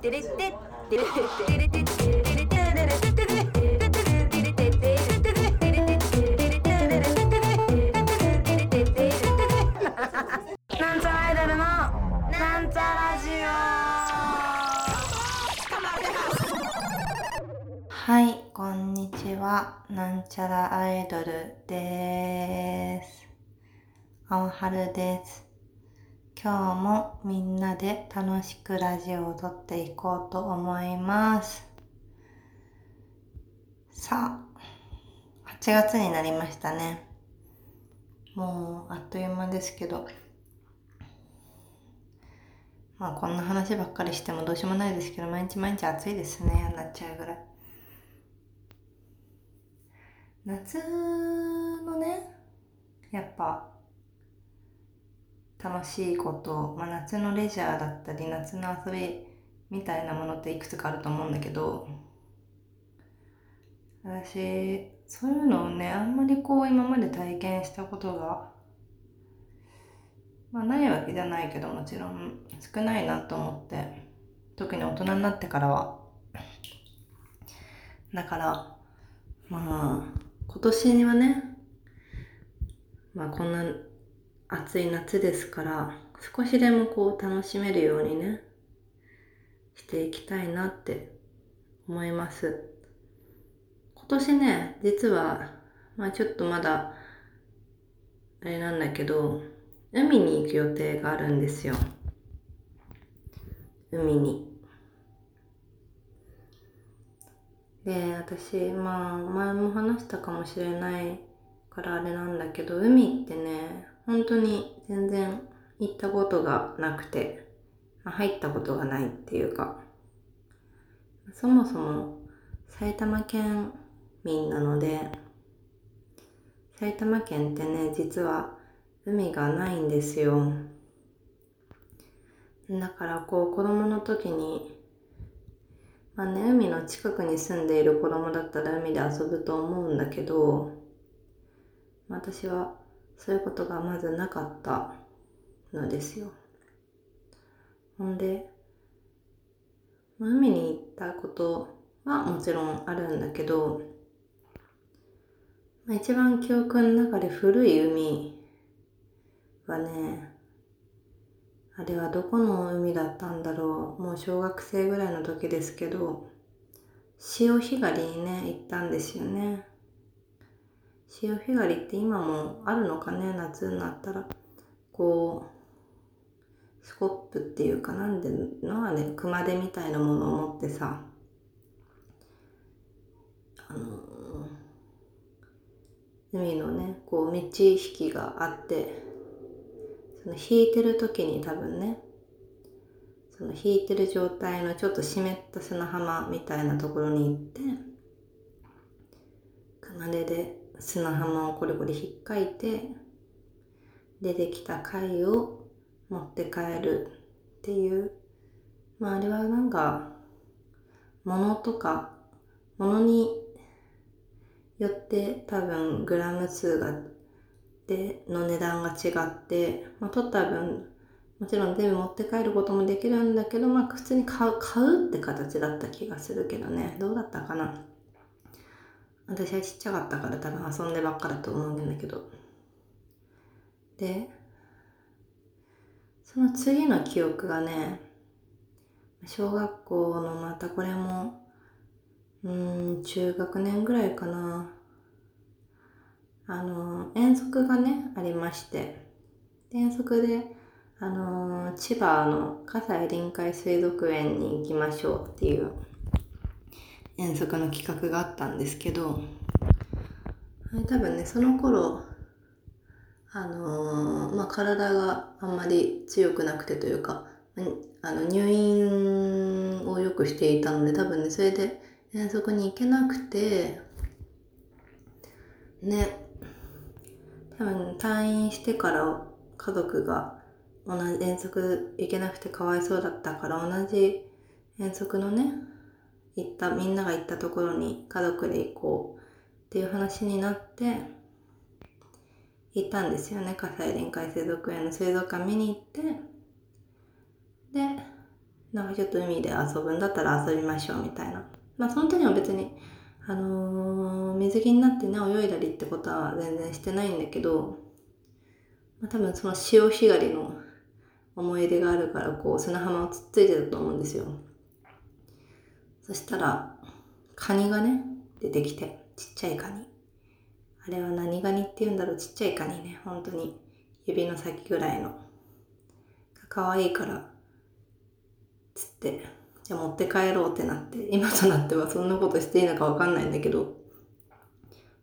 テレテテレテレテテレテレテテテテテなんちゃらアイドルのなんちゃラジはい、こんにちは。なんちゃらアイドルです。青春です。今日もみんなで楽しくラジオを撮っていこうと思います。さあ、8月になりましたね。もうあっという間ですけど。まあこんな話ばっかりしてもどうしようもないですけど、毎日毎日暑いですね。なっちゃうぐらい。夏のねやっぱ楽しいこと、まあ、夏のレジャーだったり夏の遊びみたいなものっていくつかあると思うんだけど私そういうのをねあんまりこう今まで体験したことがまあないわけじゃないけどもちろん少ないなと思って特に大人になってからは。だからまあ今年にはねまあこんな暑い夏ですから少しでもこう楽しめるようにねしていきたいなって思います。今年ね実はまあちょっとまだあれなんだけど海に行く予定があるんですよ。海に。で私まあ前も話したかもしれないからあれなんだけど海ってね本当に全然行ったことがなくて、ま入ったことがないっていうかそもそも埼玉県民なので埼玉県ってね実は海がないんですよ。だからこう子供の時にまあね、海の近くに住んでいる子供だったら海で遊ぶと思うんだけど、私はそういうことがまずなかったのですよ。ほんで、海に行ったことはもちろんあるんだけど、一番記憶の中で古い海はね、あれはどこの海だったんだろうもう小学生ぐらいの時ですけど潮干狩りにね行ったんですよね潮干狩りって今もあるのかね？夏になったら。こうスコップっていうかなんでのはね熊手みたいなものを持ってさあの海のねこう道引きがあってその引いてる時に多分ねその引いてる状態のちょっと湿った砂浜みたいなところに行って熊手で砂浜をコリコリ引っかいて出てきた貝を持って帰るっていう。まああれはなんか物とか物によって多分グラム数がでの値段が違って、まあ、取った分もちろん全部持って帰ることもできるんだけど、まあ、普通に買う買うって形だった気がするけどね。どうだったかな？私はちっちゃかったから多分遊んでばっかだと思うんだけど。でその次の記憶がね小学校のまたこれもうん中学年ぐらいかな。あの遠足がねありまして。遠足であの千葉の葛西臨海水族園に行きましょうっていう遠足の企画があったんですけど多分ねその頃あのまあ体があんまり強くなくてというかあの入院をよくしていたので多分ねそれで遠足に行けなくてね多分退院してから家族が同じ遠足行けなくてかわいそうだったから同じ遠足のね行ったみんなが行ったところに家族で行こうっていう話になって行ったんですよね葛西臨海水族園の水族館見に行ってでなんかちょっと海で遊ぶんだったら遊びましょうみたいな。まあその時は別に、あのー水着になってね、泳いだりってことは全然してないんだけど、まあ多分その潮干狩りの思い出があるから、こう砂浜をつっついてたと思うんですよ。そしたら、カニがね、出てきて、ちっちゃいカニ。あれは何ガニって言うんだろう、ちっちゃいカニね、本当に指の先ぐらいの。可愛いいから、つって、じゃあ持って帰ろうってなって、今となってはそんなことしていいのかわかんないんだけど、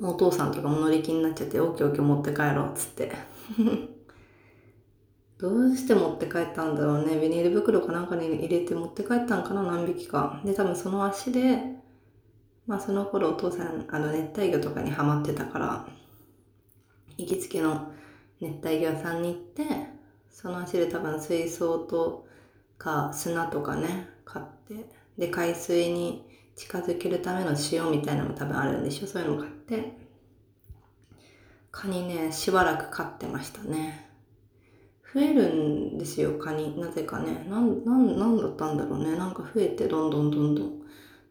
お父さんとかも乗り気になっちゃって、オッケーオッケー持って帰ろうっつって。どうして持って帰ったんだろうね。ビニール袋かなんかに入れて持って帰ったんかな、何匹か。で、多分その足で、まあその頃お父さん、あの熱帯魚とかにハマってたから、行きつけの熱帯魚屋さんに行って、その足で多分水槽とか砂とかね、買って、で、海水に近づけるための塩みたいなのも多分あるんでしょそういうのも買って、カニね、しばらく飼ってましたね。増えるんですよ、カニ。なぜかね。なん、なん、なんだったんだろうね。なんか増えて、どんどんどんどん。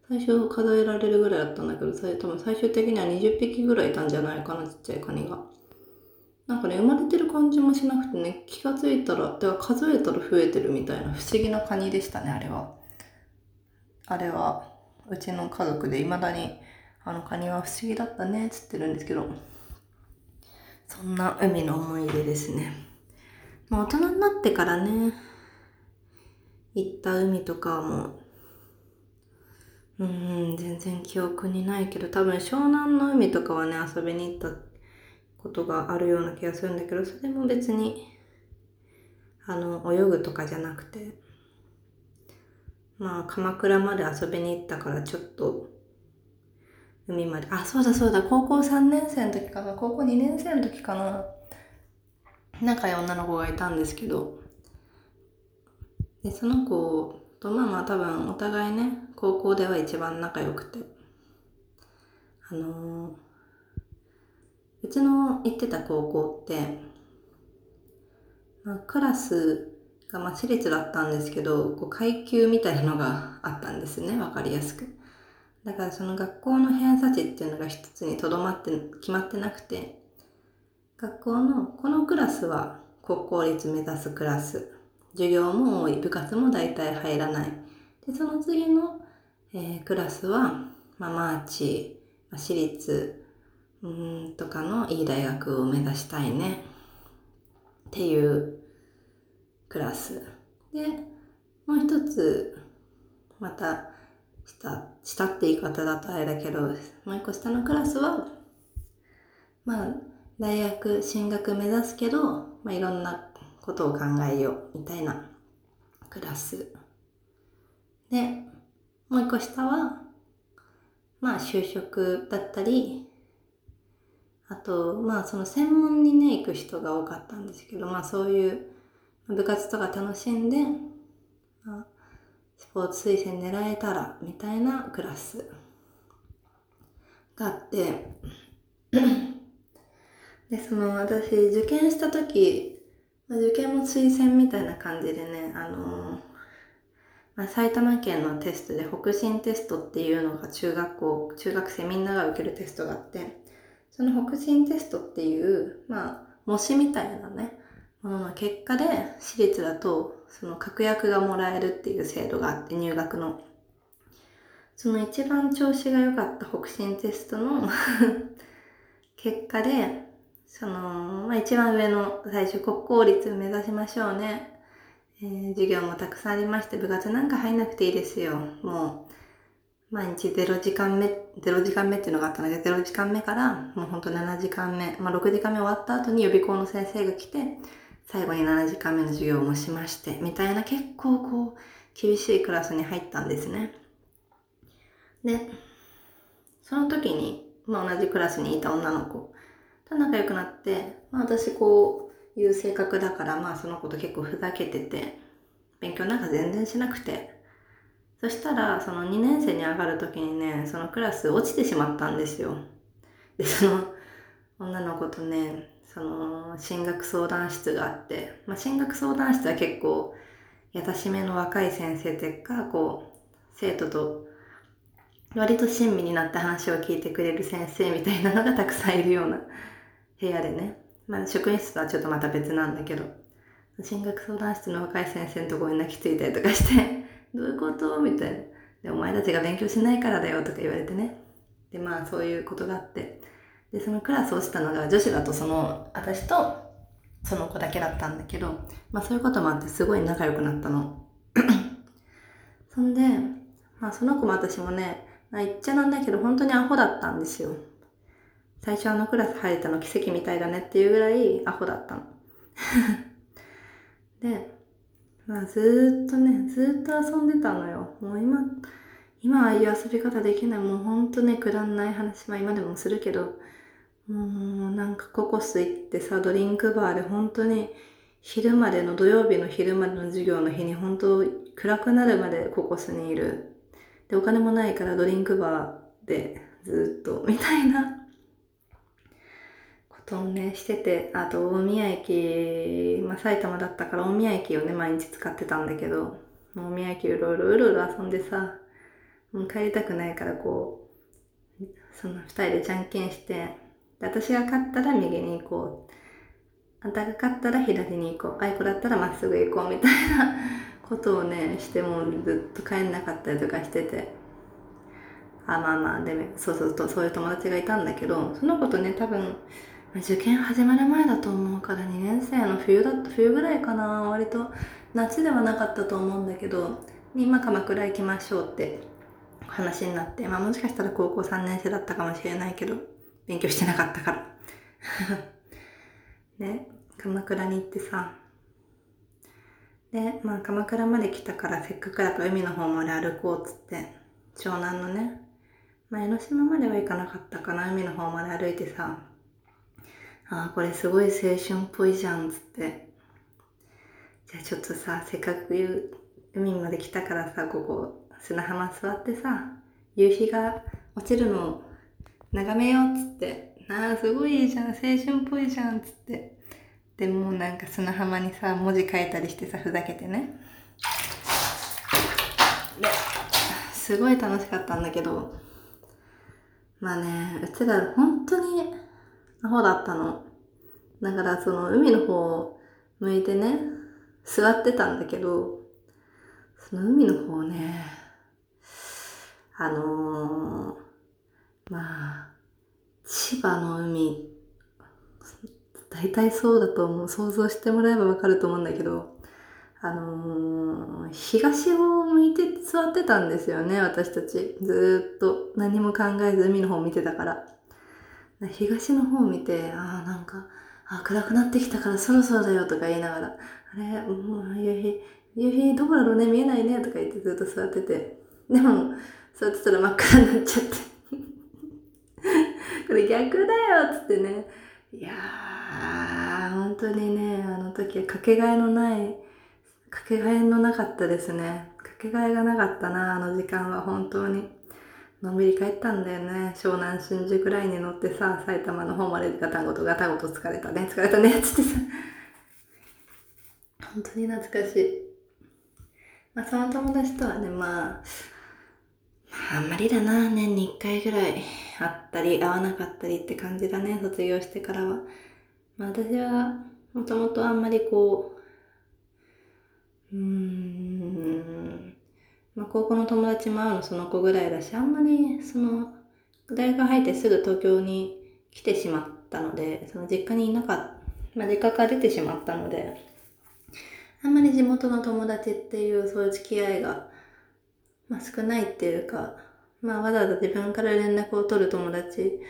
最初数えられるぐらいだったんだけど、さ多分最終的には20匹ぐらいいたんじゃないかな、ちっちゃいカニが。なんかね、生まれてる感じもしなくてね、気がついたら、てか数えたら増えてるみたいな不思議なカニでしたね、あれは。あれは、うちの家族で未だに、あのカニは不思議だったね、つってるんですけど、そんな海の思い出ですね。まあ大人になってからね、行った海とかもう、ん、全然記憶にないけど、多分湘南の海とかはね、遊びに行ったことがあるような気がするんだけど、それも別に、あの、泳ぐとかじゃなくて、まあ、鎌倉まで遊びに行ったから、ちょっと、海まで、あ、そうだそうだ、高校3年生の時かな、高校2年生の時かな、仲いい女の子がいたんですけど、で、その子と、まあまあ多分お互いね、高校では一番仲良くて、あのーうちの行ってた高校って、まあ、クラスがまあ私立だったんですけど、こう階級みたいなのがあったんですね、わかりやすく。だからその学校の偏差値っていうのが一つにとどまって、決まってなくて、学校のこのクラスは国公立目指すクラス。授業も多い、部活も大体入らない。で、その次の、えークラスは、まあ、マーチ、私立、うん、とかのいい大学を目指したいね。っていうクラス。で、もう一つ、また、下、下って言い方だとあれだけど、もう一個下のクラスは、まあ、大学進学目指すけど、まあ、いろんなことを考えよう、みたいなクラス。で、もう一個下は、まあ、就職だったり、あと、まあ、その専門にね、行く人が多かったんですけど、まあ、そういう部活とか楽しんで、まあ、スポーツ推薦狙えたら、みたいなクラスがあって、で、その私、受験した時、ま受験も推薦みたいな感じでね、あのまあ、埼玉県のテストで北進テストっていうのが中学校、中学生みんなが受けるテストがあって、その北進テストっていう、まあ、模試みたいなね、ものの結果で、私立だと、その確約がもらえるっていう制度があって、入学の。その一番調子が良かった北進テストの 結果で、その、まあ一番上の最初国公立目指しましょうね。えー授業もたくさんありまして、部活なんか入んなくていいですよ。もう、毎日0時間目、0時間目っていうのがあったので、0時間目から、もうほんと7時間目、まあ6時間目終わった後に予備校の先生が来て、最後に7時間目の授業もしまして、みたいな結構こう、厳しいクラスに入ったんですね。で、その時に、まあ同じクラスにいた女の子と仲良くなって、まあ私こういう性格だから、まあその子と結構ふざけてて、勉強なんか全然しなくて、そしたら、その2年生に上がる時にね、そのクラス落ちてしまったんですよ。で、その女の子とね、その進学相談室があって、まあ進学相談室は結構優しめの若い先生ってか、こう、生徒と割と親身になって話を聞いてくれる先生みたいなのがたくさんいるような部屋でね。まあ職員室とはちょっとまた別なんだけど、進学相談室の若い先生のところに泣きついたりとかして、どういうこと？みたいな。で、お前たちが勉強しないからだよとか言われてね。で、まあそういうことがあって。で、そのクラスをしたのが女子だとその、私とその子だけだったんだけど、まあそういうこともあってすごい仲良くなったの。そんで、まあその子も私もね、まあ言っちゃなんだけど本当にアホだったんですよ。最初あのクラス入れたの奇跡みたいだねっていうぐらいアホだったの。で、まあずーっとね、ずーっと遊んでたのよ。もう今、今ああいう遊び方できない。もうほんとね、くだんない話、まあ今でもするけど、もうなんかココス行ってさ、ドリンクバーで本当に昼までの土曜日の昼までの授業の日に本当暗くなるまでココスにいる。で、お金もないからドリンクバーでずっとみたいなことをね、してて、あと大宮駅、まあ埼玉だったから大宮駅をね、毎日使ってたんだけど、大宮駅うろうろうろうろ遊んでさ、もう帰りたくないからこう、その二人でじゃんけんして、私が勝ったら右に行こう。あんたが勝ったら左に行こう。あいこだったらまっすぐ行こうみたいなことをね、してもずっと帰んなかったりとかしてて。あ、まあまあ、でも、そうそうと、そういう友達がいたんだけど、その子とね、多分、受験始まる前だと思うから2年生の冬だった、冬ぐらいかな。割と夏ではなかったと思うんだけど、今鎌倉行きましょうって話になって、まあもしかしたら高校3年生だったかもしれないけど、勉強してなかったから。ね、鎌倉に行ってさ。で、まあ鎌倉まで来たからせっかくだから海の方まで歩こうっつって、湘南のね、まあ江ノ島までは行かなかったかな、海の方まで歩いてさ。ああ、これすごい青春っぽいじゃんつって。じゃあちょっとさ、せっかく海まで来たからさ、ここ砂浜座ってさ、夕日が落ちるのを眺めようつって、なあ、すごいいいじゃん、青春っぽいじゃんつって。でもなんか砂浜にさ、文字書いたりしてさ、ふざけてね。で、すごい楽しかったんだけど、まあね、うちら本当にアホだったの。だからその海の方を向いてね、座ってたんだけど、その海の方ね、あのー、まあ、千葉の海、大体そうだと思う。想像してもらえばわかると思うんだけど、あのー、東を向いて座ってたんですよね、私たち。ずっと何も考えず海の方を見てたから。東の方を見て、ああ、なんか、あ暗くなってきたからそろそろだよとか言いながら、あれ、もう夕日、夕日どこだろうね、見えないねとか言ってずっと座ってて。でも、座ってたら真っ暗になっちゃって。これ逆だよっつってね。いやー、本当にね、あの時はかけがえのない、かけがえのなかったですね。かけがえがなかったな、あの時間は本当に。のんびり帰ったんだよね。湘南新宿ラインに乗ってさ、埼玉の方までガタンゴトガタゴト疲れたね、疲れたね、つってさ。本当に懐かしい。まあ、その友達とはね、まあ、あんまりだな、年に一回ぐらい会ったり、会わなかったりって感じだね、卒業してからは。まあ、私は、もともとあんまりこう、うーん、まあ、高校の友達も会うのその子ぐらいだし、あんまり、その、大学入ってすぐ東京に来てしまったので、その実家にいなかった、まあ、実家から出てしまったので、あんまり地元の友達っていうそういう付き合いが、まあ、少ないっていうか、まあ、わざわざ自分から連絡を取る友達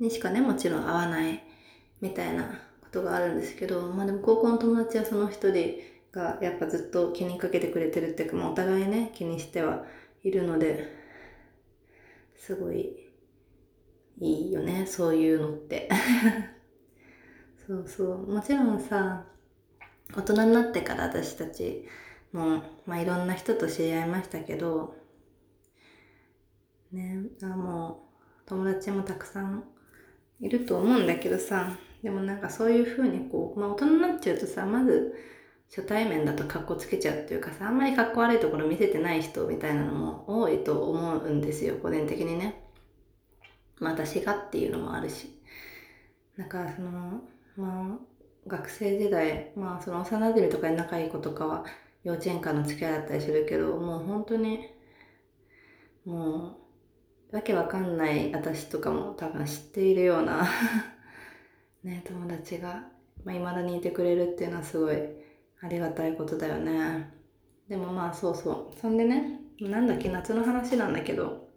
にしかね、もちろん会わないみたいなことがあるんですけど、まあでも高校の友達はその一人がやっぱずっと気にかけてくれてるっていうか、まあお互いね、気にしてはいるので、すごいいいよね、そういうのって。そうそう。もちろんさ、大人になってから私たちも、まあいろんな人と知り合いましたけど、ね、あもう友達もたくさんいると思うんだけどさ、でもなんかそういう風にこう、まあ大人になっちゃうとさ、まず初対面だと格好つけちゃうっていうかさあんまり格好悪いところ見せてない人みたいなのも多いと思うんですよ個人的にね。まあ私がっていうのもあるし。だかそのまあ学生時代まあその幼馴染とかに仲いい子とかは幼稚園からの付き合いだったりするけどもう本当にもうわけわかんない私とかも多分知っているような ね友達が、まあ、未だにいてくれるっていうのはすごいありがたいことだよね。でもまあそうそう。そんでねなんだっけ夏の話なんだけど。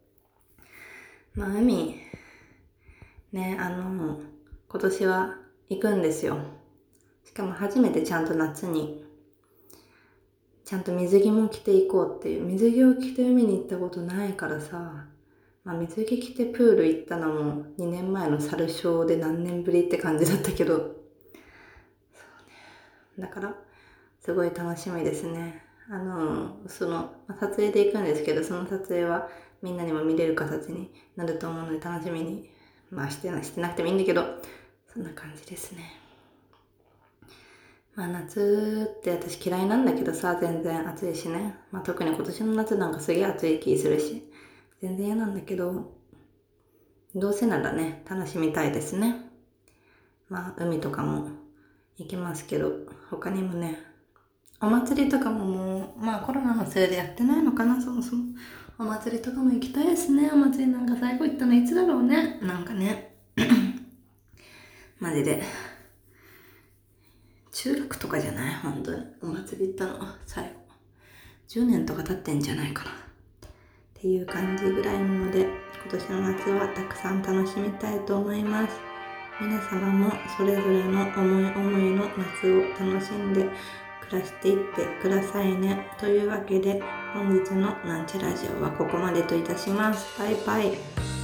まあ海ねあの今年は行くんですよ。しかも初めてちゃんと夏に。ちゃんと水着も着ていこうっていう。水着を着て海に行ったことないからさ。まあ、水着着てプール行ったのも2年前の猿シで何年ぶりって感じだったけど。そうね。だからすごい楽しみですね。あのその、撮影で行くんですけどその撮影はみんなにも見れる形になると思うので楽しみにまあしてなしてなくてもいいんだけどそんな感じですね。まあ夏って私嫌いなんだけどさ全然暑いしね、まあ、特に今年の夏なんかすげえ暑い気するし全然嫌なんだけど、どうせならね、楽しみたいですね。まあ、海とかも行きますけど、他にもね、お祭りとかももう、まあコロナのせいでやってないのかな、そもそも。お祭りとかも行きたいですね。お祭りなんか最後行ったのいつだろうね。なんかね。マジで。中学とかじゃない？本当に。お祭り行ったの。最後。10年とか経ってんじゃないかな。っていう感じぐらいなので今年の夏はたくさん楽しみたいと思います皆様もそれぞれの思い思いの夏を楽しんで暮らしていってくださいね。というわけで本日のなんちゃラジオはここまでといたします。バイバイ。